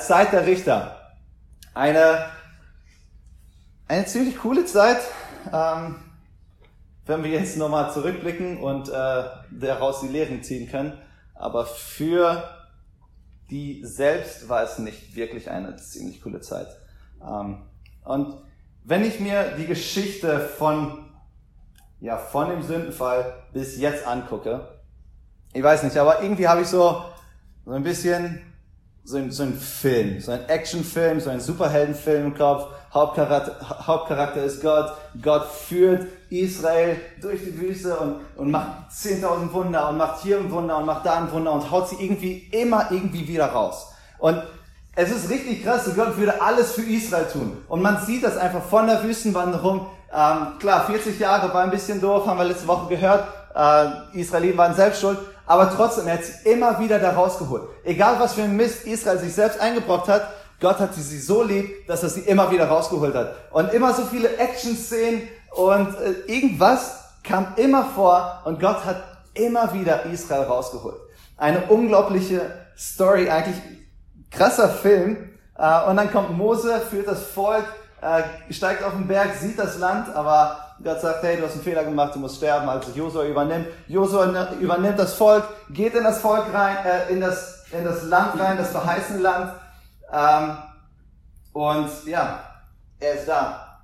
Zeit der Richter. Eine, eine ziemlich coole Zeit, ähm, wenn wir jetzt nochmal zurückblicken und äh, daraus die Lehren ziehen können. Aber für die selbst war es nicht wirklich eine ziemlich coole Zeit. Ähm, und wenn ich mir die Geschichte von, ja, von dem Sündenfall bis jetzt angucke, ich weiß nicht, aber irgendwie habe ich so, so ein bisschen so ein, so ein Film, so ein Actionfilm, so ein Superheldenfilm im Kopf. Hauptcharakter, Hauptcharakter ist Gott. Gott führt Israel durch die Wüste und, und macht 10.000 Wunder und macht hier ein Wunder und macht da ein Wunder und haut sie irgendwie immer irgendwie wieder raus. Und es ist richtig krass, so Gott würde alles für Israel tun. Und man sieht das einfach von der Wüstenwanderung. Ähm, klar, 40 Jahre war ein bisschen doof, haben wir letzte Woche gehört. Äh, Israeliten waren selbst schuld. Aber trotzdem, er hat sie immer wieder da rausgeholt. Egal was für ein Mist Israel sich selbst eingebrockt hat, Gott hat sie so lieb, dass er sie immer wieder rausgeholt hat. Und immer so viele Action-Szenen und äh, irgendwas kam immer vor und Gott hat immer wieder Israel rausgeholt. Eine unglaubliche Story, eigentlich krasser Film. Äh, und dann kommt Mose, führt das Volk, äh, steigt auf den Berg, sieht das Land, aber Gott sagt, hey, du hast einen Fehler gemacht, du musst sterben. Also Josua übernimmt. Josua übernimmt das Volk, geht in das Volk rein, äh, in das in das Land rein, das verheißene Land. Ähm, und ja, er ist da.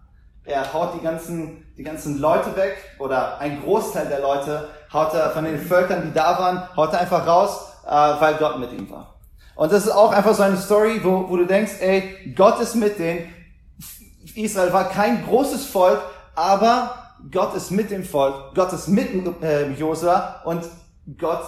Er haut die ganzen die ganzen Leute weg oder ein Großteil der Leute haut er von den Völkern, die da waren, haut er einfach raus, äh, weil Gott mit ihm war. Und das ist auch einfach so eine Story, wo, wo du denkst, ey, Gott ist mit denen. Israel war kein großes Volk, aber Gott ist mit dem Volk, Gott ist mit äh, Josua und Gott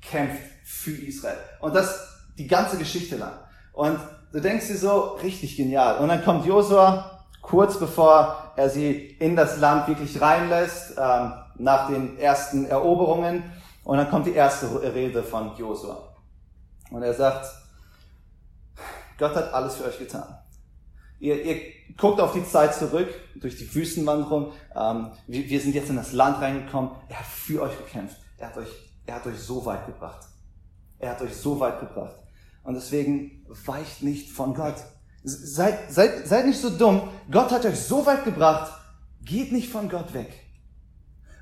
kämpft für Israel. Und das die ganze Geschichte lang. Und du denkst dir so, richtig genial. Und dann kommt Josua kurz bevor er sie in das Land wirklich reinlässt, ähm, nach den ersten Eroberungen. Und dann kommt die erste Rede von Josua. Und er sagt, Gott hat alles für euch getan. Ihr, ihr guckt auf die Zeit zurück, durch die Wüstenwanderung. Ähm, wir, wir sind jetzt in das Land reingekommen. Er hat für euch gekämpft. Er hat euch, er hat euch so weit gebracht. Er hat euch so weit gebracht. Und deswegen weicht nicht von Gott. Seid, seid, seid nicht so dumm. Gott hat euch so weit gebracht. Geht nicht von Gott weg.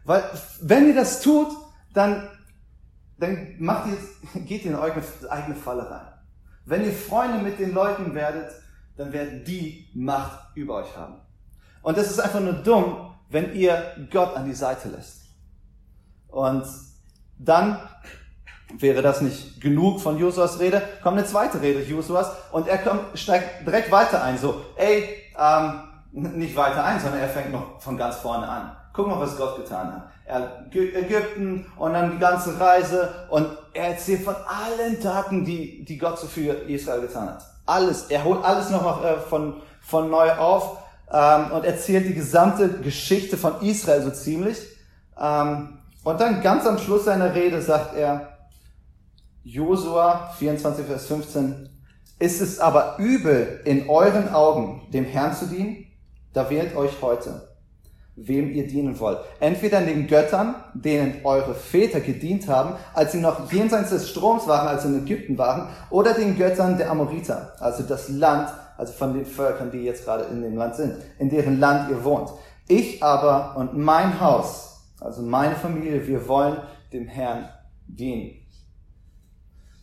Weil, wenn ihr das tut, dann, dann macht ihr, geht ihr in eure eigene Falle rein. Wenn ihr Freunde mit den Leuten werdet, dann werden die Macht über euch haben. Und es ist einfach nur dumm, wenn ihr Gott an die Seite lässt. Und dann wäre das nicht genug von Josuas Rede, kommt eine zweite Rede Josuas und er kommt, steigt direkt weiter ein, so, ey, ähm, nicht weiter ein, sondern er fängt noch von ganz vorne an. Guck mal, was Gott getan hat. Er, Ägypten und dann die ganze Reise und er erzählt von allen Taten, die, die Gott so für Israel getan hat. Alles. Er holt alles nochmal äh, von, von neu auf ähm, und erzählt die gesamte Geschichte von Israel so ziemlich. Ähm, und dann ganz am Schluss seiner Rede sagt er, Josua 24, Vers 15, ist es aber übel in euren Augen, dem Herrn zu dienen? Da wählt euch heute wem ihr dienen wollt. Entweder den Göttern, denen eure Väter gedient haben, als sie noch jenseits des Stroms waren, als sie in Ägypten waren, oder den Göttern der Amoriter, also das Land, also von den Völkern, die jetzt gerade in dem Land sind, in deren Land ihr wohnt. Ich aber und mein Haus, also meine Familie, wir wollen dem Herrn dienen.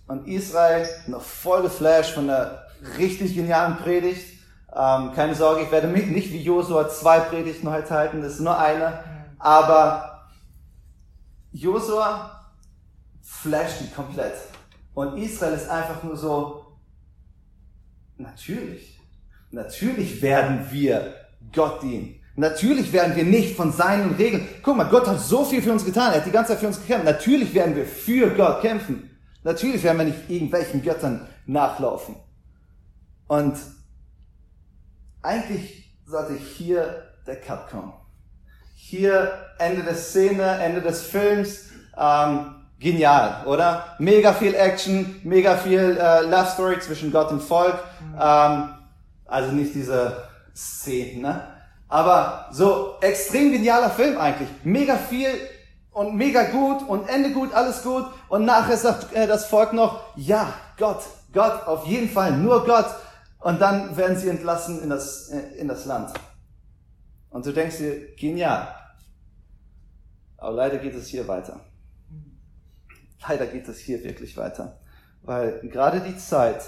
Und Israel, noch voll geflasht von der richtig genialen Predigt, ähm, keine Sorge, ich werde mich nicht wie Josua zwei Predigten heute halten, das ist nur eine. Aber Josua flasht die komplett. Und Israel ist einfach nur so, natürlich, natürlich werden wir Gott dienen. Natürlich werden wir nicht von seinen Regeln. Guck mal, Gott hat so viel für uns getan. Er hat die ganze Zeit für uns gekämpft. Natürlich werden wir für Gott kämpfen. Natürlich werden wir nicht irgendwelchen Göttern nachlaufen. Und eigentlich sollte hier der Cut kommen. Hier Ende der Szene, Ende des Films. Ähm, genial, oder? Mega viel Action, mega viel äh, Love Story zwischen Gott und Volk. Ähm, also nicht diese Szene, ne? Aber so extrem genialer Film eigentlich. Mega viel und mega gut und Ende gut, alles gut. Und nachher sagt äh, das Volk noch, ja, Gott, Gott, auf jeden Fall, nur Gott. Und dann werden sie entlassen in das, in das Land. Und du denkst dir, genial. Aber leider geht es hier weiter. Leider geht es hier wirklich weiter. Weil gerade die Zeit,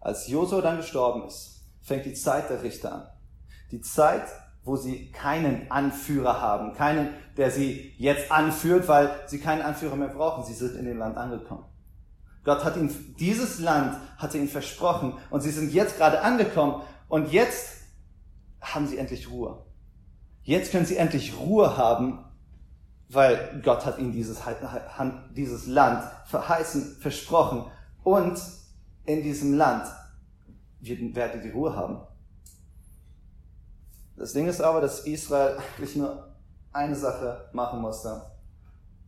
als Josua dann gestorben ist, fängt die Zeit der Richter an. Die Zeit, wo sie keinen Anführer haben, keinen, der sie jetzt anführt, weil sie keinen Anführer mehr brauchen. Sie sind in dem Land angekommen. Gott hat ihnen, dieses Land hat er ihnen versprochen und sie sind jetzt gerade angekommen und jetzt haben sie endlich Ruhe. Jetzt können sie endlich Ruhe haben, weil Gott hat ihnen dieses, dieses Land verheißen, versprochen und in diesem Land werden die Ruhe haben. Das Ding ist aber, dass Israel eigentlich nur eine Sache machen musste.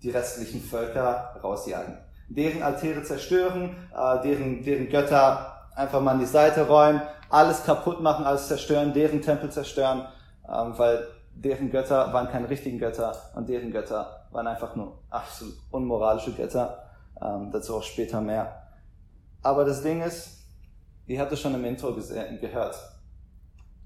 Die restlichen Völker rausjagen. Deren Altäre zerstören, äh, deren, deren Götter einfach mal an die Seite räumen, alles kaputt machen, alles zerstören, deren Tempel zerstören, ähm, weil deren Götter waren keine richtigen Götter und deren Götter waren einfach nur absolut unmoralische Götter. Ähm, dazu auch später mehr. Aber das Ding ist, ihr habt es schon im Intro gehört,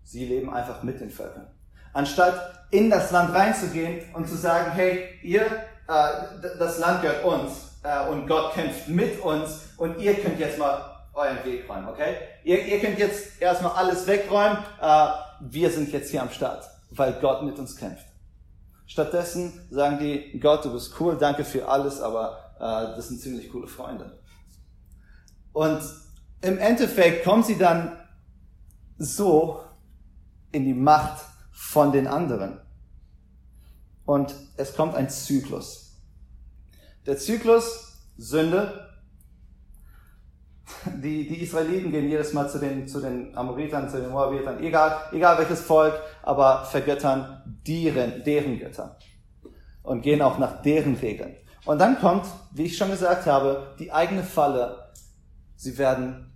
sie leben einfach mit den Völkern. Anstatt in das Land reinzugehen und zu sagen, hey, ihr, äh, das Land gehört uns äh, und Gott kämpft mit uns und ihr könnt jetzt mal euren Weg räumen, okay? Ihr, ihr könnt jetzt erstmal alles wegräumen, äh, wir sind jetzt hier am Start, weil Gott mit uns kämpft. Stattdessen sagen die, Gott, du bist cool, danke für alles, aber äh, das sind ziemlich coole Freunde. Und im Endeffekt kommen sie dann so in die Macht von den anderen. Und es kommt ein Zyklus. Der Zyklus Sünde. Die, die Israeliten gehen jedes Mal zu den, zu den Amoritern, zu den Moabitern, egal, egal welches Volk, aber vergöttern deren, deren Götter. Und gehen auch nach deren Regeln. Und dann kommt, wie ich schon gesagt habe, die eigene Falle. Sie werden,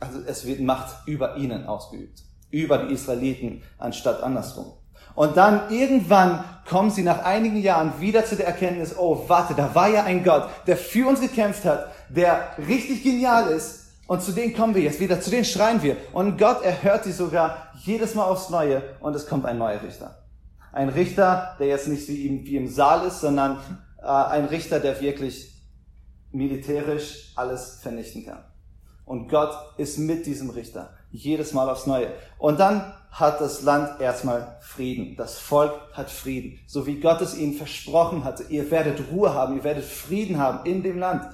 also es wird Macht über ihnen ausgeübt über die Israeliten anstatt andersrum. Und dann irgendwann kommen sie nach einigen Jahren wieder zu der Erkenntnis, oh, warte, da war ja ein Gott, der für uns gekämpft hat, der richtig genial ist. Und zu denen kommen wir jetzt wieder, zu denen schreien wir. Und Gott erhört sie sogar jedes Mal aufs Neue und es kommt ein neuer Richter. Ein Richter, der jetzt nicht wie im, Saal ist, sondern äh, ein Richter, der wirklich militärisch alles vernichten kann. Und Gott ist mit diesem Richter. Jedes Mal aufs Neue. Und dann hat das Land erstmal Frieden. Das Volk hat Frieden. So wie Gott es ihnen versprochen hatte. Ihr werdet Ruhe haben, ihr werdet Frieden haben in dem Land.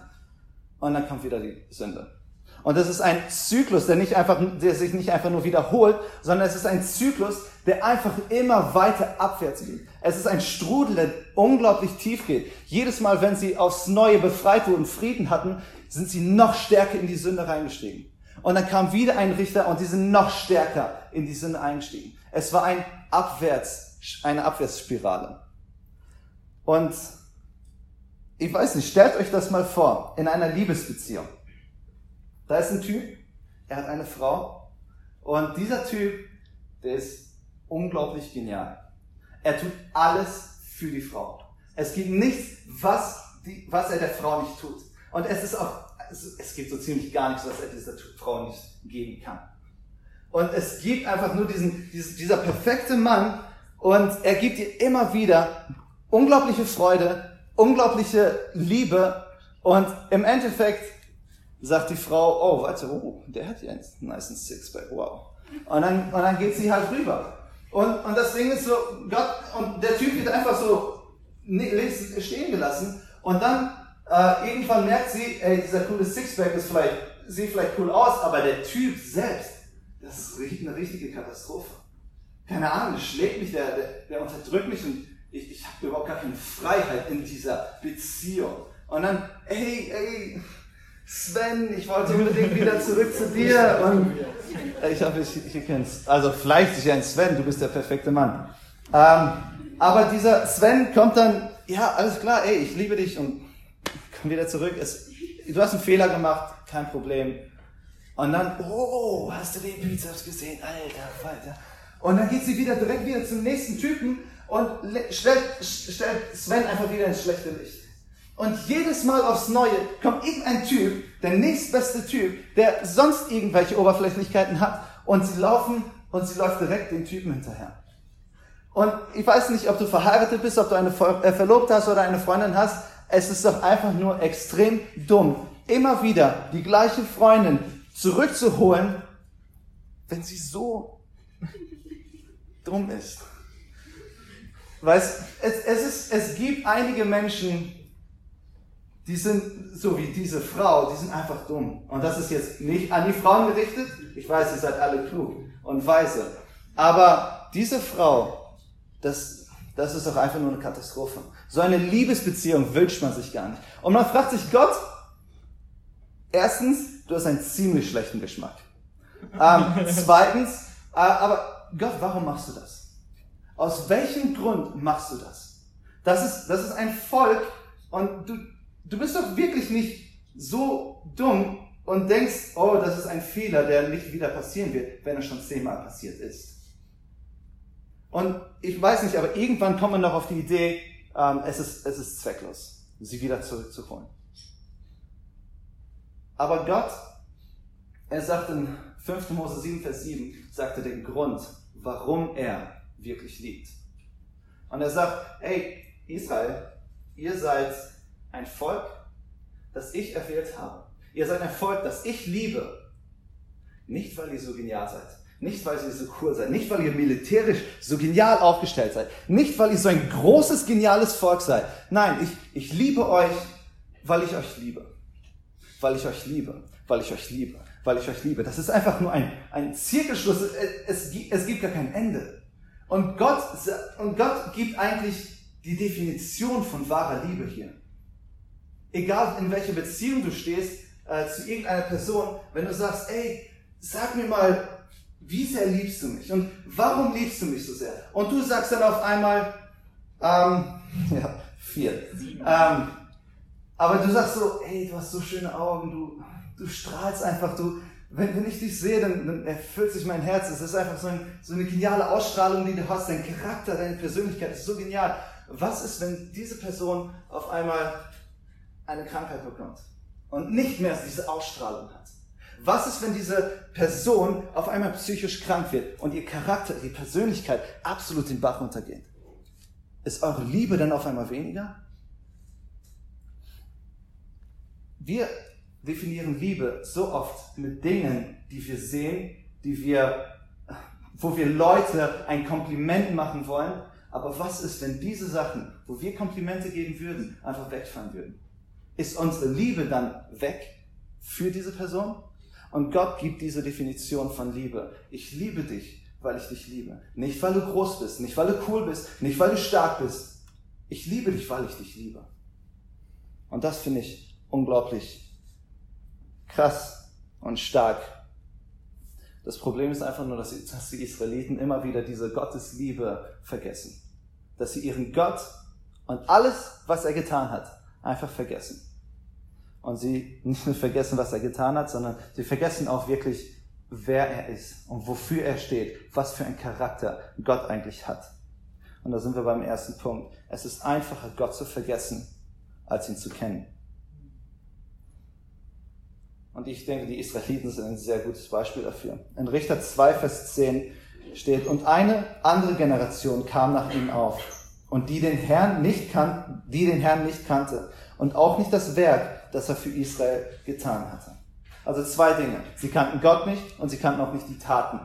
Und dann kommt wieder die Sünde. Und das ist ein Zyklus, der nicht einfach, der sich nicht einfach nur wiederholt, sondern es ist ein Zyklus, der einfach immer weiter abwärts geht. Es ist ein Strudel, der unglaublich tief geht. Jedes Mal, wenn sie aufs Neue befreit wurden, Frieden hatten, sind sie noch stärker in die Sünde reingestiegen. Und dann kam wieder ein Richter und die sind noch stärker in die Sünde eingestiegen. Es war ein Abwärts, eine Abwärtsspirale. Und ich weiß nicht, stellt euch das mal vor, in einer Liebesbeziehung. Da ist ein Typ, er hat eine Frau und dieser Typ, der ist unglaublich genial. Er tut alles für die Frau. Es gibt nichts, was, die, was er der Frau nicht tut. Und es ist auch es, es gibt so ziemlich gar nichts, was er dieser Frau nicht geben kann. Und es gibt einfach nur diesen, diesen, dieser perfekte Mann und er gibt ihr immer wieder unglaubliche Freude, unglaubliche Liebe und im Endeffekt sagt die Frau, oh, warte, oh, der hat ja einen nice Sixpack, wow. Und dann, und dann geht sie halt rüber. Und, und das Ding ist so, Gott, und der Typ wird einfach so stehen gelassen und dann äh, irgendwann merkt sie, ey, dieser coole Sixpack ist vielleicht, sieht vielleicht cool aus, aber der Typ selbst, das ist eine richtige Katastrophe. Keine Ahnung, der schlägt mich, der, der, der unterdrückt mich und ich, ich habe überhaupt gar keine Freiheit in dieser Beziehung. Und dann, ey, ey, Sven, ich wollte unbedingt wieder zurück zu dir. Und ich hoffe, ich, ich kenn's. Also vielleicht ist ja ein Sven, du bist der perfekte Mann. Ähm, aber dieser Sven kommt dann, ja, alles klar, ey, ich liebe dich und komm wieder zurück. Es, du hast einen Fehler gemacht, kein Problem. Und dann, oh, hast du den Bizeps gesehen? Alter, Falter. Und dann geht sie wieder direkt wieder zum nächsten Typen und stellt, stellt Sven einfach wieder ins schlechte Licht. Und jedes Mal aufs Neue kommt irgendein Typ, der nächstbeste Typ, der sonst irgendwelche Oberflächlichkeiten hat und sie laufen und sie läuft direkt den Typen hinterher. Und ich weiß nicht, ob du verheiratet bist, ob du eine äh, Verlobte hast oder eine Freundin hast. Es ist doch einfach nur extrem dumm, immer wieder die gleiche Freundin zurückzuholen, wenn sie so dumm ist. Weißt, es, es, ist, es gibt einige Menschen, die sind so wie diese Frau, die sind einfach dumm. Und das ist jetzt nicht an die Frauen gerichtet. Ich weiß, ihr seid alle klug und weise. Aber diese Frau, das, das ist doch einfach nur eine Katastrophe. So eine Liebesbeziehung wünscht man sich gar nicht. Und man fragt sich, Gott, erstens, du hast einen ziemlich schlechten Geschmack. Ähm, zweitens, äh, aber Gott, warum machst du das? Aus welchem Grund machst du das? Das ist, das ist ein Volk und du, du bist doch wirklich nicht so dumm und denkst, oh, das ist ein Fehler, der nicht wieder passieren wird, wenn er schon zehnmal passiert ist. Und ich weiß nicht, aber irgendwann kommt man noch auf die Idee, ähm, es, ist, es ist zwecklos, sie wieder zurückzuholen. Aber Gott, er sagt in 5. Mose 7, Vers 7, sagte den Grund, warum er wirklich liebt. Und er sagt, hey, Israel, ihr seid ein Volk, das ich erwählt habe. Ihr seid ein Volk, das ich liebe. Nicht, weil ihr so genial seid, nicht, weil ihr so cool seid, nicht, weil ihr militärisch so genial aufgestellt seid, nicht, weil ihr so ein großes, geniales Volk seid. Nein, ich, ich liebe euch, weil ich euch liebe. Weil ich euch liebe, weil ich euch liebe, weil ich euch liebe. Das ist einfach nur ein, ein Zirkelschluss. Es, es, es gibt gar kein Ende. Und Gott, und Gott gibt eigentlich die Definition von wahrer Liebe hier. Egal in welcher Beziehung du stehst äh, zu irgendeiner Person, wenn du sagst, ey, sag mir mal, wie sehr liebst du mich und warum liebst du mich so sehr? Und du sagst dann auf einmal, ähm, ja, vier. Ähm, aber du sagst so, ey, du hast so schöne Augen, du, du strahlst einfach, du, wenn, wenn ich dich sehe, dann, dann erfüllt sich mein Herz. Es ist einfach so, ein, so eine geniale Ausstrahlung, die du hast. Dein Charakter, deine Persönlichkeit ist so genial. Was ist, wenn diese Person auf einmal eine Krankheit bekommt und nicht mehr diese Ausstrahlung hat? Was ist, wenn diese Person auf einmal psychisch krank wird und ihr Charakter, ihre Persönlichkeit absolut den Bach runtergeht? Ist eure Liebe dann auf einmal weniger? Wir definieren Liebe so oft mit Dingen, die wir sehen, die wir, wo wir Leute ein Kompliment machen wollen. Aber was ist, wenn diese Sachen, wo wir Komplimente geben würden, einfach wegfallen würden? Ist unsere Liebe dann weg für diese Person? Und Gott gibt diese Definition von Liebe. Ich liebe dich, weil ich dich liebe. Nicht, weil du groß bist, nicht, weil du cool bist, nicht, weil du stark bist. Ich liebe dich, weil ich dich liebe. Und das finde ich unglaublich krass und stark. Das Problem ist einfach nur, dass die Israeliten immer wieder diese Gottesliebe vergessen. Dass sie ihren Gott und alles, was er getan hat, einfach vergessen und sie nicht nur vergessen, was er getan hat, sondern sie vergessen auch wirklich, wer er ist und wofür er steht, was für ein Charakter Gott eigentlich hat. Und da sind wir beim ersten Punkt. Es ist einfacher, Gott zu vergessen, als ihn zu kennen. Und ich denke, die Israeliten sind ein sehr gutes Beispiel dafür. In Richter 2, Vers 10 steht, und eine andere Generation kam nach ihnen auf, und die den Herrn nicht kannten, die den Herrn nicht kannte, und auch nicht das Werk, das er für Israel getan hatte. Also zwei Dinge. Sie kannten Gott nicht und sie kannten auch nicht die Taten,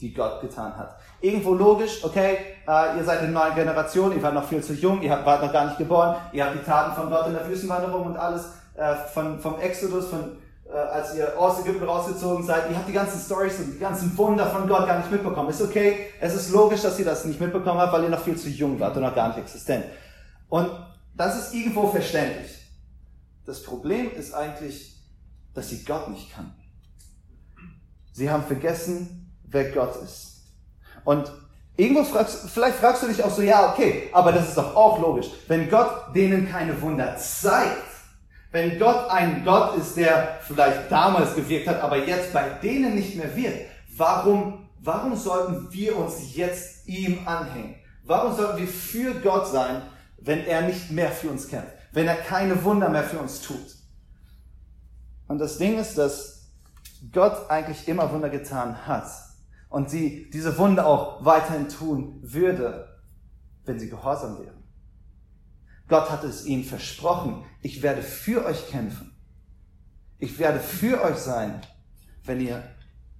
die Gott getan hat. Irgendwo logisch, okay, äh, ihr seid eine neue Generation, ihr wart noch viel zu jung, ihr wart noch gar nicht geboren, ihr habt die Taten von Gott in der Wüstenwanderung und alles äh, von, vom Exodus, von, äh, als ihr aus Ägypten rausgezogen seid, ihr habt die ganzen Stories und die ganzen Wunder von Gott gar nicht mitbekommen. Ist okay, es ist logisch, dass ihr das nicht mitbekommen habt, weil ihr noch viel zu jung wart und noch gar nicht existent. Und das ist irgendwo verständlich. Das Problem ist eigentlich, dass sie Gott nicht kannten. Sie haben vergessen, wer Gott ist. Und irgendwo fragst, vielleicht fragst du dich auch so, ja, okay, aber das ist doch auch logisch. Wenn Gott denen keine Wunder zeigt, wenn Gott ein Gott ist, der vielleicht damals gewirkt hat, aber jetzt bei denen nicht mehr wirkt, warum, warum sollten wir uns jetzt ihm anhängen? Warum sollten wir für Gott sein, wenn er nicht mehr für uns kämpft? Wenn er keine Wunder mehr für uns tut. Und das Ding ist, dass Gott eigentlich immer Wunder getan hat und sie diese Wunder auch weiterhin tun würde, wenn sie gehorsam wären. Gott hat es ihnen versprochen, ich werde für euch kämpfen. Ich werde für euch sein, wenn ihr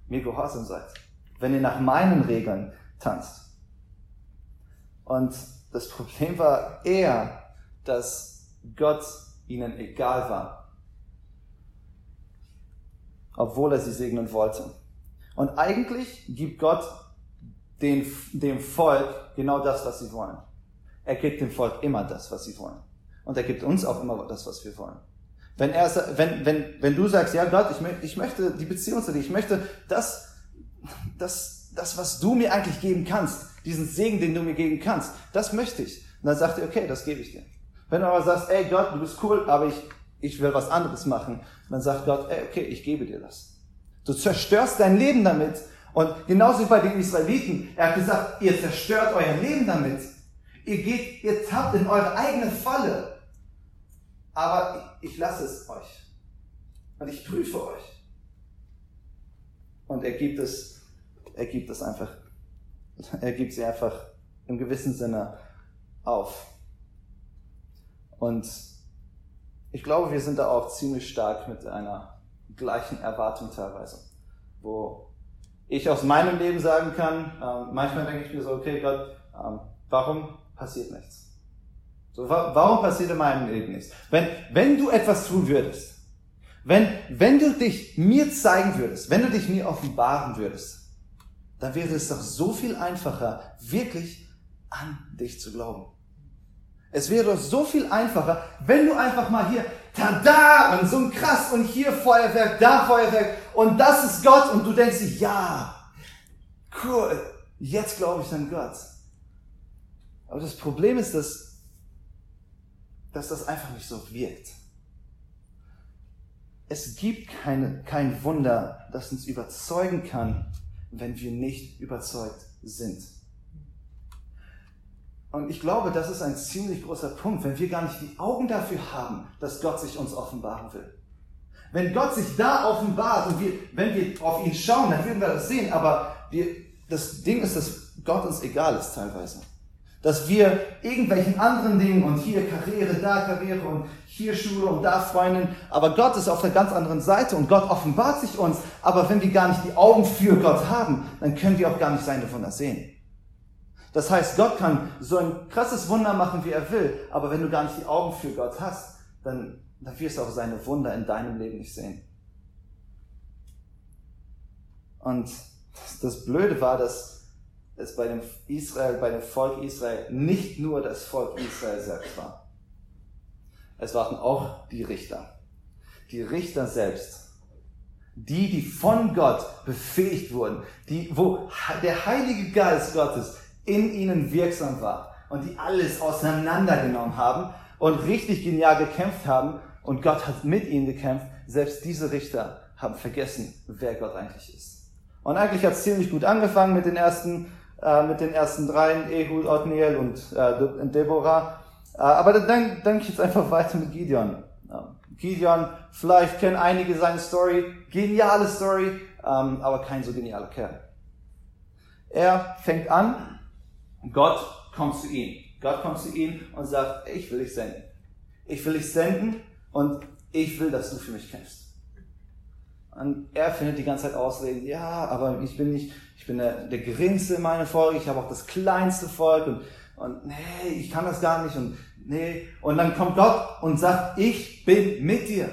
mir gehorsam seid, wenn ihr nach meinen Regeln tanzt. Und das Problem war eher, dass Gott ihnen egal war, obwohl er sie segnen wollte. Und eigentlich gibt Gott den, dem Volk genau das, was sie wollen. Er gibt dem Volk immer das, was sie wollen. Und er gibt uns auch immer das, was wir wollen. Wenn, er, wenn, wenn, wenn du sagst, ja Gott, ich, ich möchte die Beziehung zu dir, ich möchte das, das, das, was du mir eigentlich geben kannst, diesen Segen, den du mir geben kannst, das möchte ich. Und dann sagt er, okay, das gebe ich dir. Wenn du aber sagst, ey Gott, du bist cool, aber ich, ich will was anderes machen, dann sagt Gott, ey, okay, ich gebe dir das. Du zerstörst dein Leben damit. Und genauso wie bei den Israeliten, er hat gesagt, ihr zerstört euer Leben damit. Ihr geht, ihr tappt in eure eigene Falle. Aber ich, ich lasse es euch. Und ich prüfe euch. Und er gibt es, er gibt es einfach, er gibt sie einfach im gewissen Sinne auf. Und ich glaube, wir sind da auch ziemlich stark mit einer gleichen Erwartung teilweise. Wo ich aus meinem Leben sagen kann, äh, manchmal denke ich mir so, okay Gott, äh, warum passiert nichts? So, wa warum passiert in meinem Leben nichts? Wenn, wenn du etwas tun würdest, wenn, wenn du dich mir zeigen würdest, wenn du dich mir offenbaren würdest, dann wäre es doch so viel einfacher, wirklich an dich zu glauben. Es wäre doch so viel einfacher, wenn du einfach mal hier, tada, und so ein krass, und hier Feuerwerk, da Feuerwerk, und das ist Gott, und du denkst dir, ja, cool, jetzt glaube ich an Gott. Aber das Problem ist, dass, dass das einfach nicht so wirkt. Es gibt keine, kein Wunder, das uns überzeugen kann, wenn wir nicht überzeugt sind. Und ich glaube, das ist ein ziemlich großer Punkt, wenn wir gar nicht die Augen dafür haben, dass Gott sich uns offenbaren will. Wenn Gott sich da offenbart und wir, wenn wir auf ihn schauen, dann werden wir das sehen. Aber wir, das Ding ist, dass Gott uns egal ist teilweise. Dass wir irgendwelchen anderen Dingen und hier Karriere, da Karriere und hier Schule und da Freundin, aber Gott ist auf der ganz anderen Seite und Gott offenbart sich uns. Aber wenn wir gar nicht die Augen für Gott haben, dann können wir auch gar nicht seine Wunder sehen. Das heißt, Gott kann so ein krasses Wunder machen, wie er will, aber wenn du gar nicht die Augen für Gott hast, dann, dann wirst du auch seine Wunder in deinem Leben nicht sehen. Und das Blöde war, dass es bei dem Israel, bei dem Volk Israel nicht nur das Volk Israel selbst war. Es waren auch die Richter. Die Richter selbst. Die, die von Gott befähigt wurden. Die, wo der Heilige Geist Gottes in ihnen wirksam war und die alles auseinandergenommen haben und richtig genial gekämpft haben und Gott hat mit ihnen gekämpft. Selbst diese Richter haben vergessen, wer Gott eigentlich ist. Und eigentlich hat es ziemlich gut angefangen mit den ersten, äh, mit den ersten dreien, Ehud, Othniel und äh, Deborah. Äh, aber dann, dann geht es einfach weiter mit Gideon. Gideon, vielleicht kennen einige seine Story, geniale Story, ähm, aber kein so genialer Kerl. Er fängt an, Gott kommt zu ihm. Gott kommt zu ihm und sagt, ich will dich senden. Ich will dich senden und ich will, dass du für mich kämpfst. Und er findet die ganze Zeit Ausreden, ja, aber ich bin nicht, ich bin der, der geringste in meinem Volk, ich habe auch das kleinste Volk und, und nee, ich kann das gar nicht und nee. Und dann kommt Gott und sagt, ich bin mit dir.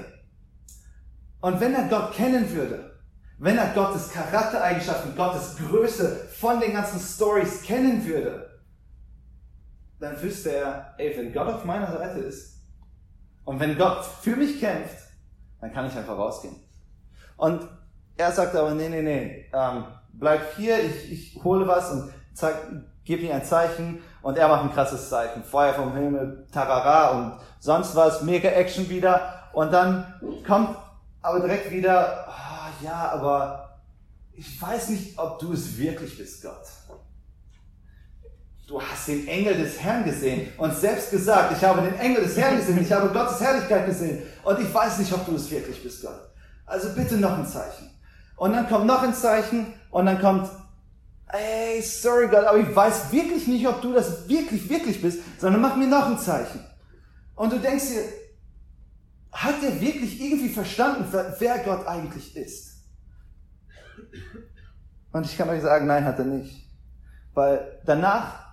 Und wenn er Gott kennen würde, wenn er Gottes Charaktereigenschaften, Gottes Größe von den ganzen Stories kennen würde, dann wüsste er, ey, wenn Gott auf meiner Seite ist und wenn Gott für mich kämpft, dann kann ich einfach rausgehen. Und er sagt aber, nee, nee, nee, ähm, bleib hier, ich, ich hole was und zeig, gib mir ein Zeichen und er macht ein krasses Zeichen. Feuer vom Himmel, Tarara und sonst was, mega Action wieder und dann kommt aber direkt wieder, ja, aber ich weiß nicht, ob du es wirklich bist, Gott. du hast den Engel des Herrn gesehen und selbst gesagt, ich habe den Engel des Herrn gesehen, ich habe Gottes Herrlichkeit gesehen und ich weiß nicht, ob du es wirklich bist, Gott. Also bitte noch ein Zeichen. Und dann kommt noch ein Zeichen und dann kommt, ey, sorry Gott, aber ich weiß wirklich nicht, ob du das wirklich, wirklich bist, sondern mach mir noch ein Zeichen. Und du denkst dir, hat er wirklich irgendwie verstanden, wer Gott eigentlich ist? Und ich kann euch sagen, nein, hat er nicht. Weil danach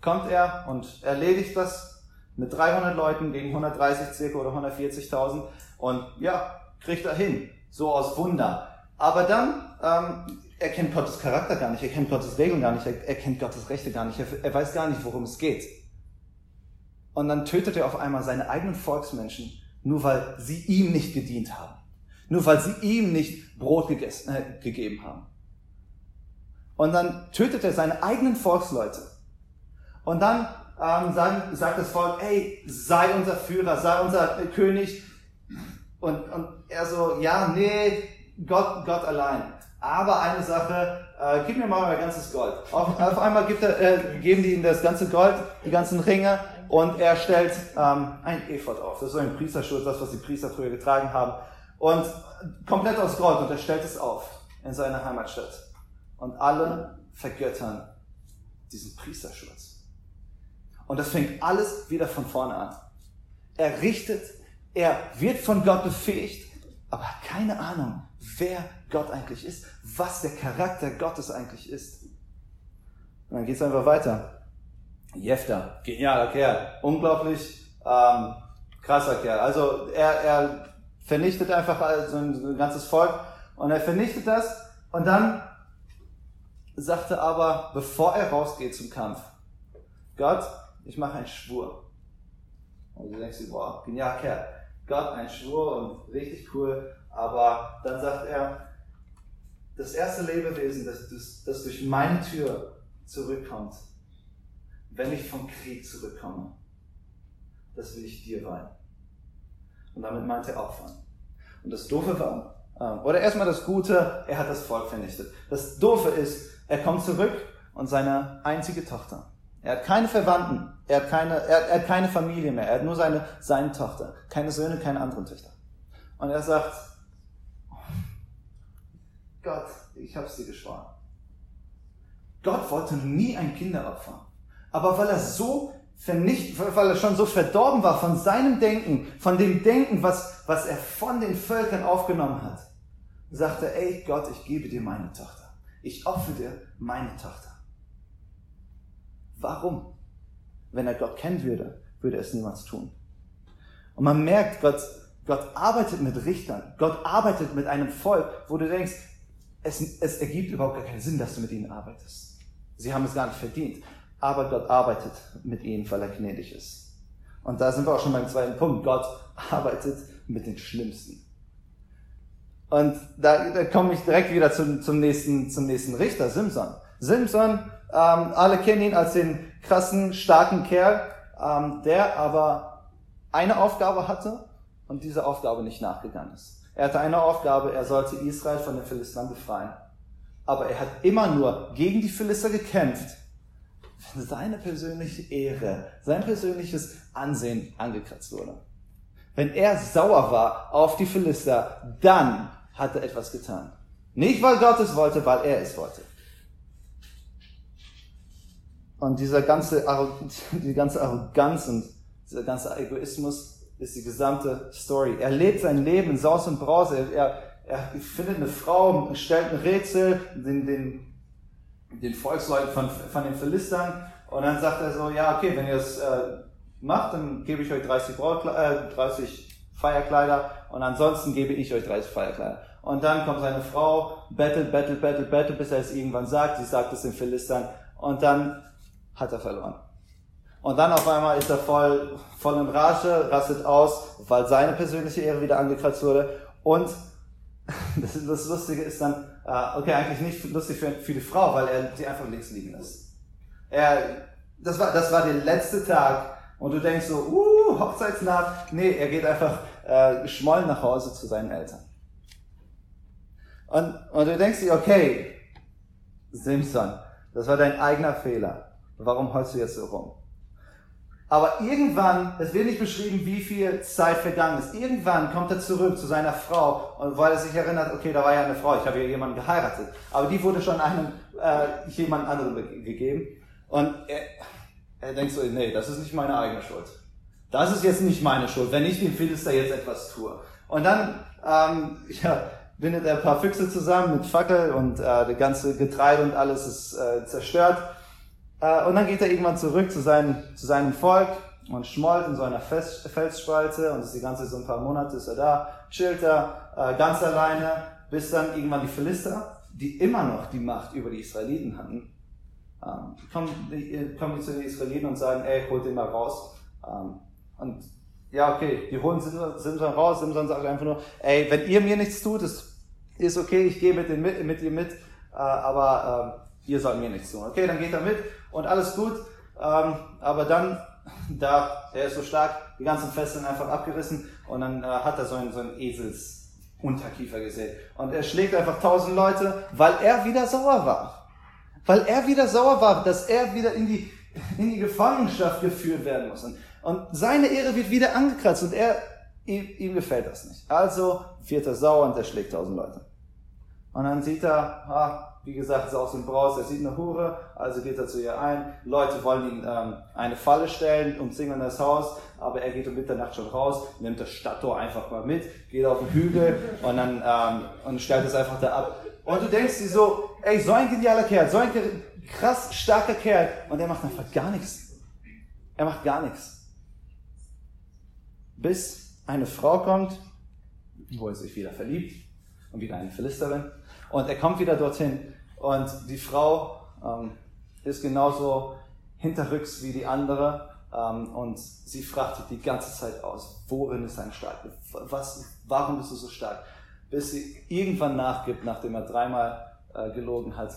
kommt er und erledigt das mit 300 Leuten gegen 130 circa oder 140.000 und ja, kriegt er hin. So aus Wunder. Aber dann, ähm, er kennt Gottes Charakter gar nicht, er kennt Gottes Regeln gar nicht, er, er kennt Gottes Rechte gar nicht, er, er weiß gar nicht, worum es geht. Und dann tötet er auf einmal seine eigenen Volksmenschen, nur weil sie ihm nicht gedient haben. Nur weil sie ihm nicht Brot gegessen, äh, gegeben haben. Und dann tötet er seine eigenen Volksleute. Und dann ähm, sagen, sagt das Volk, ey, sei unser Führer, sei unser König. Und, und er so, ja, nee, Gott, Gott allein. Aber eine Sache, äh, gib mir mal mein ganzes Gold. Auf, auf einmal gibt er, äh, geben die ihm das ganze Gold, die ganzen Ringe, und er stellt ähm, ein Ephod auf. Das ist so ein Priesterschutz, das, was die Priester früher getragen haben. Und komplett aus Gold und er stellt es auf in seiner Heimatstadt. Und alle vergöttern diesen Priesterschutz. Und das fängt alles wieder von vorne an. Er richtet, er wird von Gott befähigt, aber hat keine Ahnung, wer Gott eigentlich ist, was der Charakter Gottes eigentlich ist. Und dann geht es einfach weiter. Jefter, genialer Kerl, unglaublich ähm, krasser Kerl. Also er, er vernichtet einfach so ein, ganzes Volk und er vernichtet das und dann sagte aber, bevor er rausgeht zum Kampf, Gott, ich mache einen Schwur. Und du denkst dir, boah, genial Kerl. Gott, ein Schwur und richtig cool. Aber dann sagt er, das erste Lebewesen, das, das, das durch meine Tür zurückkommt, wenn ich vom Krieg zurückkomme, das will ich dir weihen. Und damit meint er Opfern. Und das Doofe war, ähm, oder erstmal das Gute, er hat das Volk vernichtet. Das Doofe ist, er kommt zurück und seine einzige Tochter. Er hat keine Verwandten, er hat keine, er, er hat keine Familie mehr, er hat nur seine, seine Tochter, keine Söhne, keine anderen Töchter. Und er sagt, Gott, ich hab's dir geschworen. Gott wollte nie ein Kinderopfer. Aber weil er so vernicht, weil er schon so verdorben war von seinem Denken, von dem Denken, was, was er von den Völkern aufgenommen hat, sagte, er, ey Gott, ich gebe dir meine Tochter. Ich opfere dir meine Tochter. Warum? Wenn er Gott kennen würde, würde er es niemals tun. Und man merkt, Gott, Gott arbeitet mit Richtern. Gott arbeitet mit einem Volk, wo du denkst, es, es ergibt überhaupt gar keinen Sinn, dass du mit ihnen arbeitest. Sie haben es gar nicht verdient aber Gott arbeitet mit ihnen, weil er gnädig ist. Und da sind wir auch schon beim zweiten Punkt. Gott arbeitet mit den Schlimmsten. Und da, da komme ich direkt wieder zum, zum, nächsten, zum nächsten Richter, Simson. Simson, ähm, alle kennen ihn als den krassen, starken Kerl, ähm, der aber eine Aufgabe hatte und diese Aufgabe nicht nachgegangen ist. Er hatte eine Aufgabe, er sollte Israel von den Philistern befreien. Aber er hat immer nur gegen die Philister gekämpft wenn seine persönliche Ehre, sein persönliches Ansehen angekratzt wurde. Wenn er sauer war auf die Philister, dann hat er etwas getan. Nicht, weil Gott es wollte, weil er es wollte. Und dieser ganze, die ganze Arroganz und dieser ganze Egoismus ist die gesamte Story. Er lebt sein Leben in Saus und Brause. Er, er, er findet eine Frau, stellt ein Rätsel, den, den den Volksleuten von, von den Philistern. Und dann sagt er so, ja, okay, wenn ihr es äh, macht, dann gebe ich euch 30, Braut, äh, 30 Feierkleider und ansonsten gebe ich euch 30 Feierkleider. Und dann kommt seine Frau, bettelt, bettelt, bettelt, bettelt, bis er es irgendwann sagt. Sie sagt es den Philistern und dann hat er verloren. Und dann auf einmal ist er voll, voll in Rage, rastet aus, weil seine persönliche Ehre wieder angekratzt wurde. Und das, das Lustige ist dann, äh, okay, eigentlich nicht lustig für, für die Frau, weil er sie einfach links liegen lässt. Er, das war, das war der letzte Tag und du denkst so, uh, Hochzeitsnacht. Nee, er geht einfach äh, schmollen nach Hause zu seinen Eltern. Und, und du denkst dir, okay, Simpson, das war dein eigener Fehler. Warum heulst du jetzt so rum? Aber irgendwann, es wird nicht beschrieben, wie viel Zeit vergangen ist. Irgendwann kommt er zurück zu seiner Frau, weil er sich erinnert, okay, da war ja eine Frau, ich habe ja jemanden geheiratet. Aber die wurde schon einem äh, jemand anderen gegeben. Und er, er denkt so, nee, das ist nicht meine eigene Schuld. Das ist jetzt nicht meine Schuld, wenn ich dem Philister jetzt etwas tue. Und dann ähm, ja, bindet er ein paar Füchse zusammen mit Fackel und äh, das ganze Getreide und alles ist äh, zerstört. Äh, und dann geht er irgendwann zurück zu, seinen, zu seinem Volk und schmollt in so einer Fels Felsspalte und ist die ganze so ein paar Monate ist er da, chillt er äh, ganz alleine, bis dann irgendwann die Philister, die immer noch die Macht über die Israeliten hatten, ähm, kommen, die, zu den Israeliten und sagen, ey, holt den mal raus. Ähm, und ja, okay, die holen Simson raus, Simson sagt einfach nur, ey, wenn ihr mir nichts tut, ist, ist okay, ich gehe mit, mit, mit ihr mit, äh, aber äh, ihr sollt mir nichts tun. Okay, dann geht er mit und alles gut. Ähm, aber dann, da, er ist so stark, die ganzen Fesseln einfach abgerissen und dann äh, hat er so einen, so einen Eselsunterkiefer gesehen. Und er schlägt einfach tausend Leute, weil er wieder sauer war. Weil er wieder sauer war, dass er wieder in die, in die Gefangenschaft geführt werden muss. Und, und seine Ehre wird wieder angekratzt und er, ihm, ihm gefällt das nicht. Also wird er sauer und er schlägt tausend Leute. Und dann sieht er, ah, wie gesagt, ist aus dem Braus, er sieht eine Hure, also geht er zu ihr ein. Leute wollen ihm ähm, eine Falle stellen und singen das Haus, aber er geht um Mitternacht schon raus, nimmt das Stadttor einfach mal mit, geht auf den Hügel und dann ähm, und stellt es einfach da ab. Und du denkst dir so, ey, so ein genialer Kerl, so ein krass starker Kerl und er macht einfach gar nichts. Er macht gar nichts. Bis eine Frau kommt, wo er sich wieder verliebt und wieder eine Philisterin und er kommt wieder dorthin und die Frau ähm, ist genauso hinterrücks wie die andere ähm, und sie fragt die ganze Zeit aus, worin ist deine Stärke? Was, warum bist du so stark? Bis sie irgendwann nachgibt, nachdem er dreimal äh, gelogen hat.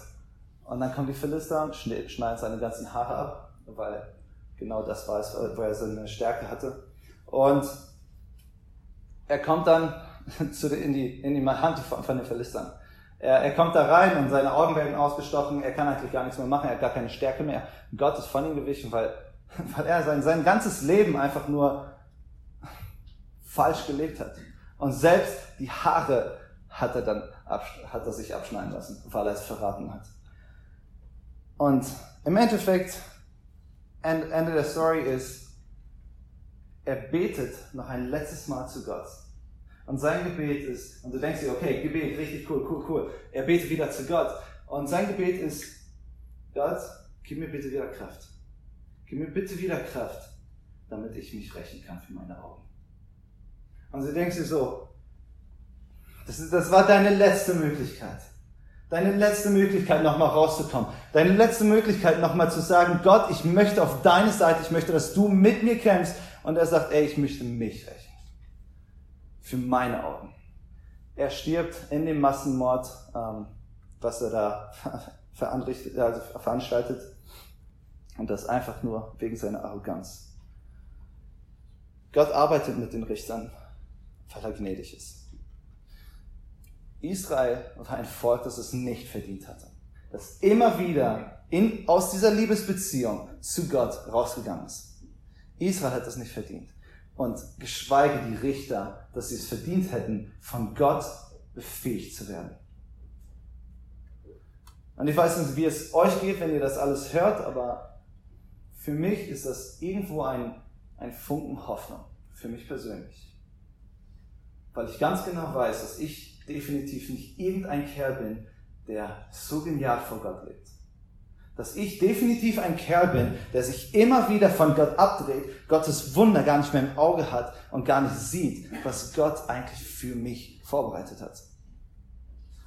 Und dann kommen die Philister und schneiden seine ganzen Haare ab, weil genau das war es, wo er seine Stärke hatte. Und er kommt dann zu, in, die, in die Hand von den Philistern. Er, er kommt da rein und seine Augen werden ausgestochen, er kann eigentlich gar nichts mehr machen, er hat gar keine Stärke mehr. Gott ist von ihm gewichen, weil, weil er sein, sein ganzes Leben einfach nur falsch gelebt hat. Und selbst die Haare hat er dann hat er sich abschneiden lassen, weil er es verraten hat. Und im Endeffekt, Ende der Story ist, er betet noch ein letztes Mal zu Gott und sein Gebet ist, und du denkst dir, okay, Gebet, richtig cool, cool, cool. Er betet wieder zu Gott. Und sein Gebet ist, Gott, gib mir bitte wieder Kraft. Gib mir bitte wieder Kraft, damit ich mich rächen kann für meine Augen. Und du denkst dir so, das, das war deine letzte Möglichkeit. Deine letzte Möglichkeit, nochmal rauszukommen. Deine letzte Möglichkeit, nochmal zu sagen, Gott, ich möchte auf deine Seite, ich möchte, dass du mit mir kämpfst. Und er sagt, ey, ich möchte mich rächen für meine Augen. Er stirbt in dem Massenmord, ähm, was er da also veranstaltet. Und das einfach nur wegen seiner Arroganz. Gott arbeitet mit den Richtern, weil er gnädig ist. Israel war ein Volk, das es nicht verdient hatte. Das immer wieder in, aus dieser Liebesbeziehung zu Gott rausgegangen ist. Israel hat das nicht verdient und geschweige die Richter, dass sie es verdient hätten, von Gott befähigt zu werden. Und ich weiß nicht, wie es euch geht, wenn ihr das alles hört, aber für mich ist das irgendwo ein, ein Funken Hoffnung, für mich persönlich. Weil ich ganz genau weiß, dass ich definitiv nicht irgendein Kerl bin, der so genial vor Gott lebt dass ich definitiv ein Kerl bin, der sich immer wieder von Gott abdreht, Gottes Wunder gar nicht mehr im Auge hat und gar nicht sieht, was Gott eigentlich für mich vorbereitet hat.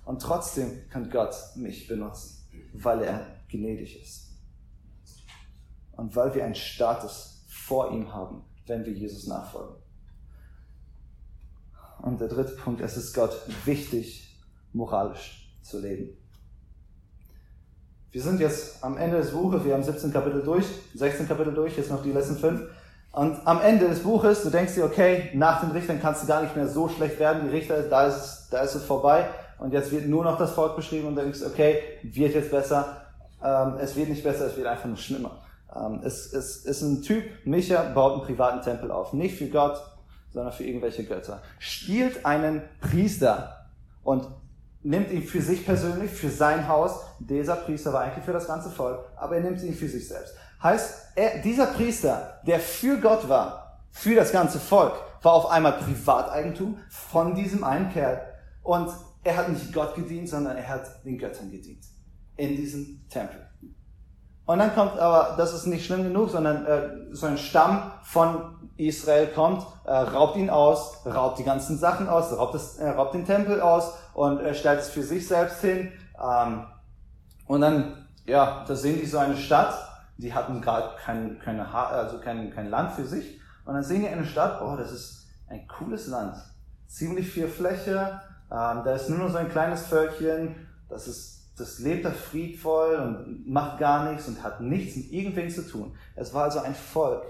Und trotzdem kann Gott mich benutzen, weil er gnädig ist. Und weil wir einen Status vor ihm haben, wenn wir Jesus nachfolgen. Und der dritte Punkt, es ist Gott wichtig, moralisch zu leben. Wir sind jetzt am Ende des Buches, wir haben 17 Kapitel durch, 16 Kapitel durch, jetzt noch die letzten 5. Und am Ende des Buches, du denkst dir, okay, nach den Richtern kannst du gar nicht mehr so schlecht werden, die Richter, da ist, da ist es vorbei. Und jetzt wird nur noch das Volk beschrieben und du denkst, okay, wird jetzt besser. Ähm, es wird nicht besser, es wird einfach nur schlimmer. Ähm, es, es ist ein Typ, Micha baut einen privaten Tempel auf. Nicht für Gott, sondern für irgendwelche Götter. Stiehlt einen Priester und nimmt ihn für sich persönlich, für sein Haus. Dieser Priester war eigentlich für das ganze Volk, aber er nimmt ihn für sich selbst. Heißt, er, dieser Priester, der für Gott war, für das ganze Volk, war auf einmal Privateigentum von diesem einen Kerl. Und er hat nicht Gott gedient, sondern er hat den Göttern gedient. In diesem Tempel. Und dann kommt aber, das ist nicht schlimm genug, sondern äh, so ein Stamm von Israel kommt, äh, raubt ihn aus, raubt die ganzen Sachen aus, raubt, das, äh, raubt den Tempel aus und äh, stellt es für sich selbst hin. Ähm, und dann, ja, da sehen die so eine Stadt, die hatten gerade kein, keine ha also kein, kein Land für sich. Und dann sehen die eine Stadt, oh, das ist ein cooles Land. Ziemlich viel Fläche, ähm, da ist nur noch so ein kleines Völkchen, das ist das lebt da friedvoll und macht gar nichts und hat nichts mit irgendwem zu tun. Es war also ein Volk,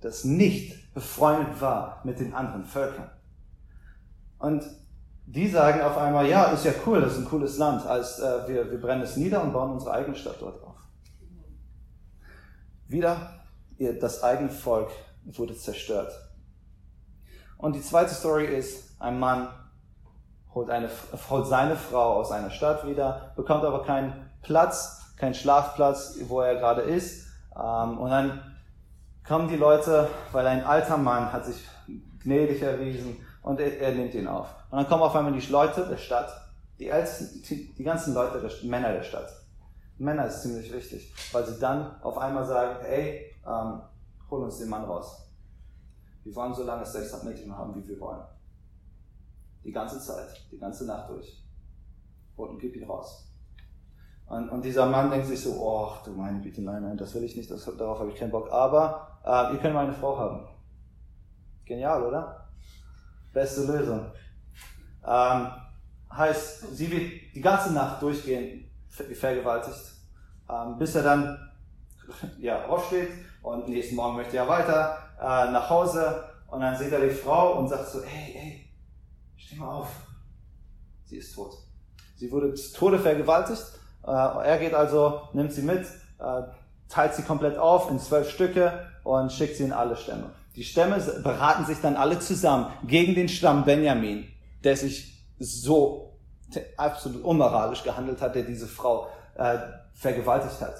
das nicht befreundet war mit den anderen Völkern. Und die sagen auf einmal, ja, ist ja cool, das ist ein cooles Land, als äh, wir, wir brennen es nieder und bauen unsere eigene Stadt dort auf. Wieder, das eigene Volk wurde zerstört. Und die zweite Story ist, ein Mann holt, eine, holt seine Frau aus einer Stadt wieder, bekommt aber keinen Platz, keinen Schlafplatz, wo er gerade ist. Ähm, und dann kommen die Leute, weil ein alter Mann hat sich gnädig erwiesen und er, er nimmt ihn auf. Und dann kommen auf einmal die Leute der Stadt, die ältesten, die, die ganzen Leute, der, Männer der Stadt. Männer ist ziemlich wichtig, weil sie dann auf einmal sagen, hey, ähm, hol uns den Mann raus. Wir wollen so lange Sex mit ihm haben, wie wir wollen. Die ganze Zeit, die ganze Nacht durch. Und gib ihn raus. Und, und, dieser Mann denkt sich so, oh, du meine Güte, nein, nein, das will ich nicht, das, darauf habe ich keinen Bock. Aber äh, ihr könnt meine Frau haben. Genial, oder? Beste Lösung. Ähm, heißt, sie wird die ganze Nacht durchgehend vergewaltigt, ähm, bis er dann ja, aufsteht und nächsten Morgen möchte er weiter äh, nach Hause und dann sieht er die Frau und sagt so, hey, hey, Steh mal auf. Sie ist tot. Sie wurde zu Tode vergewaltigt. Äh, er geht also, nimmt sie mit, äh, teilt sie komplett auf in zwölf Stücke und schickt sie in alle Stämme. Die Stämme beraten sich dann alle zusammen gegen den Stamm Benjamin, der sich so absolut unmoralisch gehandelt hat, der diese Frau äh, vergewaltigt hat.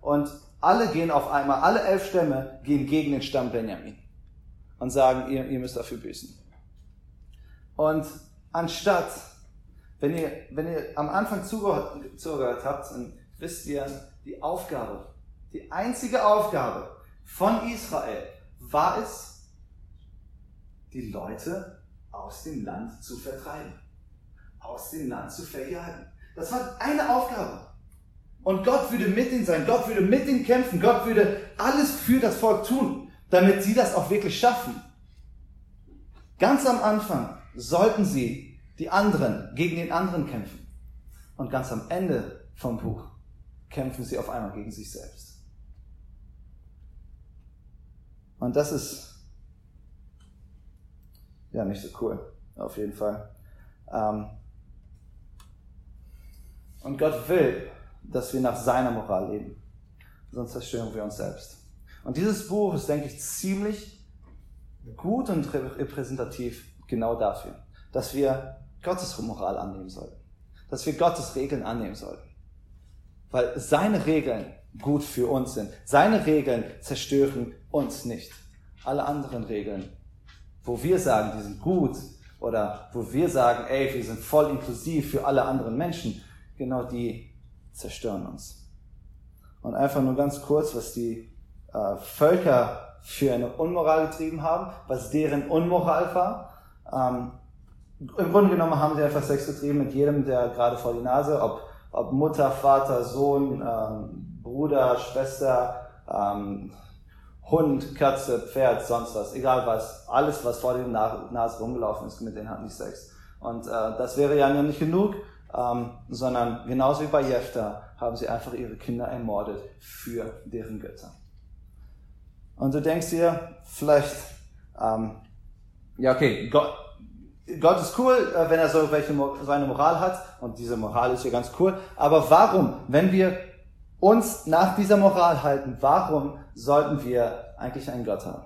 Und alle gehen auf einmal, alle elf Stämme gehen gegen den Stamm Benjamin und sagen, ihr, ihr müsst dafür büßen. Und anstatt, wenn ihr, wenn ihr am Anfang zugehört, zugehört habt, dann wisst ihr, die Aufgabe, die einzige Aufgabe von Israel war es, die Leute aus dem Land zu vertreiben, aus dem Land zu verjagen. Das war eine Aufgabe. Und Gott würde mit ihnen sein, Gott würde mit ihnen kämpfen, Gott würde alles für das Volk tun, damit sie das auch wirklich schaffen. Ganz am Anfang sollten sie die anderen gegen den anderen kämpfen. Und ganz am Ende vom Buch kämpfen sie auf einmal gegen sich selbst. Und das ist ja nicht so cool, auf jeden Fall. Ähm, und Gott will, dass wir nach seiner Moral leben. Sonst zerstören wir uns selbst. Und dieses Buch ist, denke ich, ziemlich gut und repräsentativ genau dafür, dass wir Gottes Moral annehmen sollten, dass wir Gottes Regeln annehmen sollten, weil seine Regeln gut für uns sind. Seine Regeln zerstören uns nicht. Alle anderen Regeln, wo wir sagen, die sind gut oder wo wir sagen, ey, wir sind voll inklusiv für alle anderen Menschen, genau die zerstören uns. Und einfach nur ganz kurz, was die äh, Völker für eine Unmoral getrieben haben, was deren Unmoral war. Ähm, Im Grunde genommen haben sie einfach Sex getrieben mit jedem, der gerade vor die Nase, ob, ob Mutter, Vater, Sohn, ähm, Bruder, Schwester, ähm, Hund, Katze, Pferd, sonst was, egal was, alles, was vor der Nase rumgelaufen ist, mit denen hatten die Sex. Und äh, das wäre ja nicht genug, ähm, sondern genauso wie bei Jefta haben sie einfach ihre Kinder ermordet für deren Götter. Und du denkst dir, vielleicht ähm, ja, okay, Gott, Gott ist cool, äh, wenn er so welche, seine Moral hat, und diese Moral ist ja ganz cool, aber warum, wenn wir uns nach dieser Moral halten, warum sollten wir eigentlich einen Gott haben?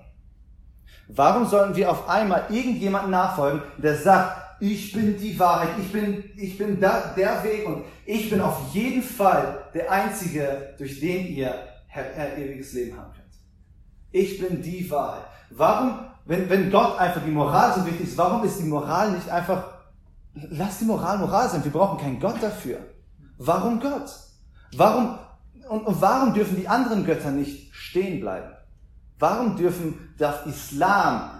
Warum sollten wir auf einmal irgendjemanden nachfolgen, der sagt, ich bin die Wahrheit, ich bin, ich bin da, der Weg und ich bin auf jeden Fall der Einzige, durch den ihr Herr, Herr, ewiges Leben haben könnt. Ich bin die Wahrheit. Warum, wenn, wenn Gott einfach die Moral so wichtig ist, warum ist die Moral nicht einfach, lass die Moral Moral sein, wir brauchen keinen Gott dafür. Warum Gott? Warum, und, und warum dürfen die anderen Götter nicht stehen bleiben? Warum dürfen, darf Islam,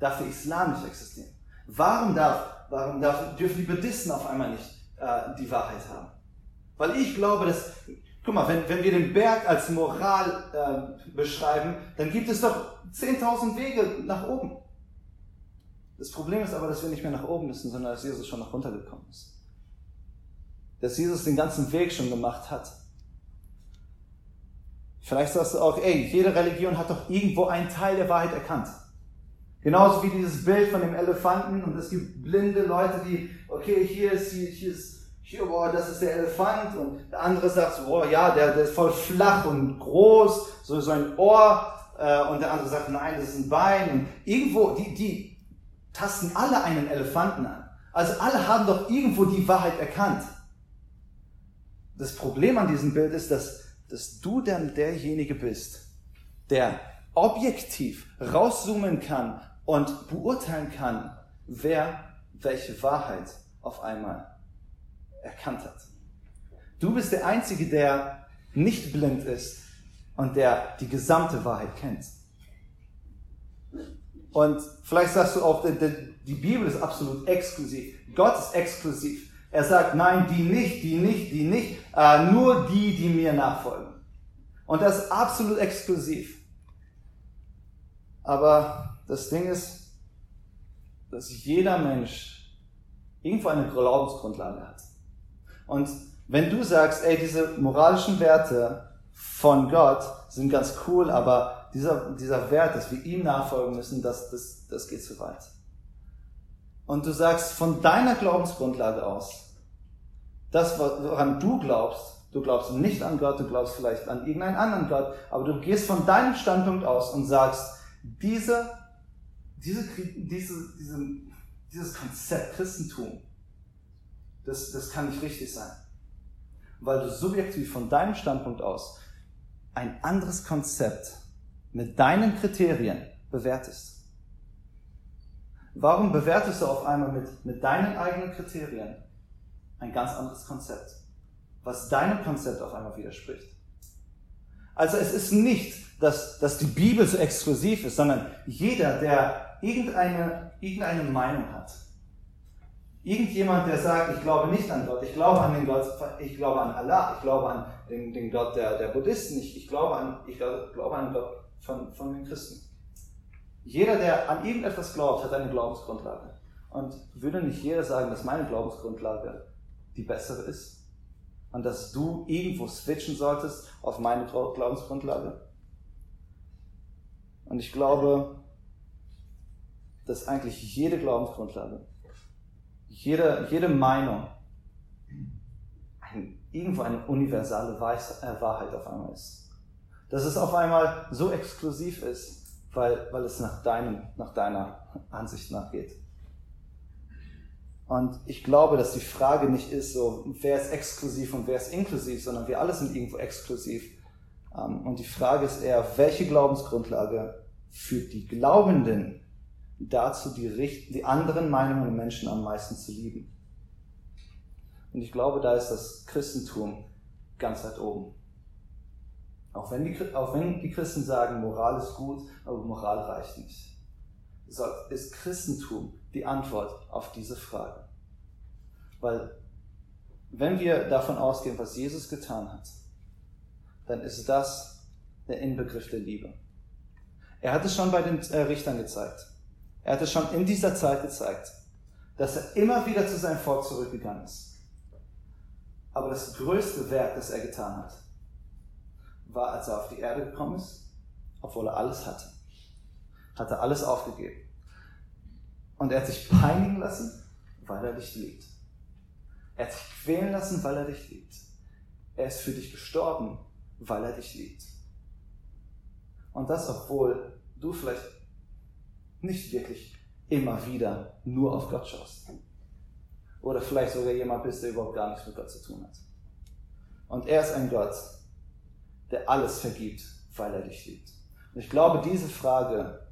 darf der Islam nicht existieren? Warum darf warum darf, dürfen die Buddhisten auf einmal nicht äh, die Wahrheit haben? Weil ich glaube, dass, guck mal, wenn, wenn wir den Berg als Moral äh, beschreiben, dann gibt es doch 10.000 Wege nach oben. Das Problem ist aber, dass wir nicht mehr nach oben müssen, sondern dass Jesus schon nach runtergekommen ist. Dass Jesus den ganzen Weg schon gemacht hat. Vielleicht sagst du auch, ey, jede Religion hat doch irgendwo einen Teil der Wahrheit erkannt. Genauso wie dieses Bild von dem Elefanten und es gibt blinde Leute, die, okay, hier ist, hier, hier ist, hier, boah, das ist der Elefant und der andere sagt, boah, ja, der, der ist voll flach und groß, so, so ein Ohr äh, und der andere sagt, nein, das ist ein Bein und irgendwo, die, die tasten alle einen Elefanten an. Also alle haben doch irgendwo die Wahrheit erkannt. Das Problem an diesem Bild ist, dass, dass du dann derjenige bist, der objektiv rauszoomen kann und beurteilen kann, wer welche Wahrheit auf einmal erkannt hat. Du bist der Einzige, der nicht blind ist und der die gesamte Wahrheit kennt. Und vielleicht sagst du auch, die Bibel ist absolut exklusiv. Gott ist exklusiv. Er sagt, nein, die nicht, die nicht, die nicht, äh, nur die, die mir nachfolgen. Und das ist absolut exklusiv. Aber das Ding ist, dass jeder Mensch irgendwo eine Glaubensgrundlage hat. Und wenn du sagst, ey, diese moralischen Werte von Gott sind ganz cool, aber dieser, dieser Wert, dass wir ihm nachfolgen müssen, das, das, das geht zu weit. Und du sagst von deiner Glaubensgrundlage aus, das, woran du glaubst, du glaubst nicht an Gott, du glaubst vielleicht an irgendeinen anderen Gott, aber du gehst von deinem Standpunkt aus und sagst, diese diese, diese, diese, dieses Konzept Christentum, das, das kann nicht richtig sein. Weil du subjektiv von deinem Standpunkt aus ein anderes Konzept mit deinen Kriterien bewertest. Warum bewertest du auf einmal mit, mit deinen eigenen Kriterien ein ganz anderes Konzept, was deinem Konzept auf einmal widerspricht? Also es ist nicht, dass, dass die Bibel so exklusiv ist, sondern jeder, der irgendeine, irgendeine Meinung hat. Irgendjemand, der sagt, ich glaube nicht an Gott, ich glaube an den Gott, ich glaube an Allah, ich glaube an den, den Gott der, der Buddhisten, ich, ich, glaube an, ich glaube an den Gott von, von den Christen. Jeder, der an irgendetwas glaubt, hat eine Glaubensgrundlage. Und würde nicht jeder sagen, dass meine Glaubensgrundlage die bessere ist? Und dass du irgendwo switchen solltest auf meine Glaubensgrundlage? Und ich glaube, dass eigentlich jede Glaubensgrundlage, jede, jede Meinung ein, irgendwo eine universale Weis, äh, Wahrheit auf einmal ist. Dass es auf einmal so exklusiv ist, weil, weil es nach, deinem, nach deiner Ansicht nachgeht. Und ich glaube, dass die Frage nicht ist so, wer ist exklusiv und wer ist inklusiv, sondern wir alle sind irgendwo exklusiv. Ähm, und die Frage ist eher, welche Glaubensgrundlage führt die Glaubenden dazu, die, die anderen Meinungen der Menschen am meisten zu lieben. Und ich glaube, da ist das Christentum ganz weit oben. Auch wenn die, auch wenn die Christen sagen, Moral ist gut, aber Moral reicht nicht. So ist Christentum die Antwort auf diese Frage. Weil wenn wir davon ausgehen, was Jesus getan hat, dann ist das der Inbegriff der Liebe. Er hat es schon bei den äh, Richtern gezeigt. Er hat es schon in dieser Zeit gezeigt, dass er immer wieder zu seinem Volk zurückgegangen ist. Aber das größte Werk, das er getan hat, war, als er auf die Erde gekommen ist, obwohl er alles hatte. Hat er alles aufgegeben. Und er hat sich peinigen lassen, weil er dich liebt. Er hat sich quälen lassen, weil er dich liebt. Er ist für dich gestorben, weil er dich liebt. Und das, obwohl du vielleicht nicht wirklich immer wieder nur auf Gott schaust. Oder vielleicht sogar jemand bist, der überhaupt gar nichts mit Gott zu tun hat. Und er ist ein Gott, der alles vergibt, weil er dich liebt. Und ich glaube, diese Frage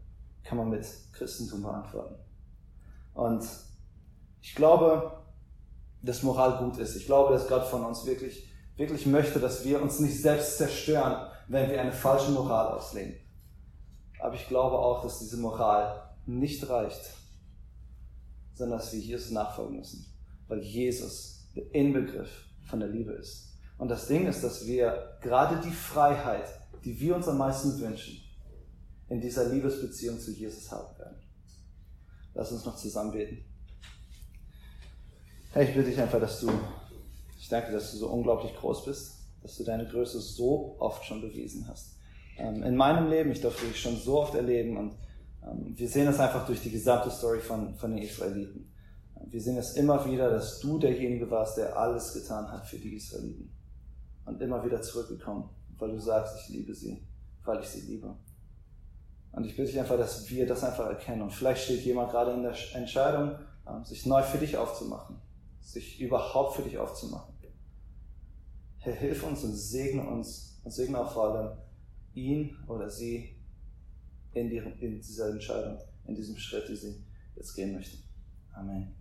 kann man mit Christentum beantworten. Und ich glaube, dass Moral gut ist. Ich glaube, dass Gott von uns wirklich, wirklich möchte, dass wir uns nicht selbst zerstören, wenn wir eine falsche Moral auslegen. Aber ich glaube auch, dass diese Moral nicht reicht, sondern dass wir Jesus nachfolgen müssen, weil Jesus der Inbegriff von der Liebe ist. Und das Ding ist, dass wir gerade die Freiheit, die wir uns am meisten wünschen, in dieser Liebesbeziehung zu Jesus haben werden. Lass uns noch zusammen beten. Herr, ich bitte dich einfach, dass du, ich danke, dass du so unglaublich groß bist, dass du deine Größe so oft schon bewiesen hast. Ähm, in meinem Leben, ich durfte dich schon so oft erleben und ähm, wir sehen das einfach durch die gesamte Story von, von den Israeliten. Wir sehen es immer wieder, dass du derjenige warst, der alles getan hat für die Israeliten. Und immer wieder zurückgekommen, weil du sagst, ich liebe sie, weil ich sie liebe. Und ich bitte dich einfach, dass wir das einfach erkennen. Und vielleicht steht jemand gerade in der Entscheidung, ähm, sich neu für dich aufzumachen, sich überhaupt für dich aufzumachen. Herr, hilf uns und segne uns und segne auch vor allem ihn oder sie in, die, in dieser Entscheidung, in diesem Schritt, die sie jetzt gehen möchten. Amen.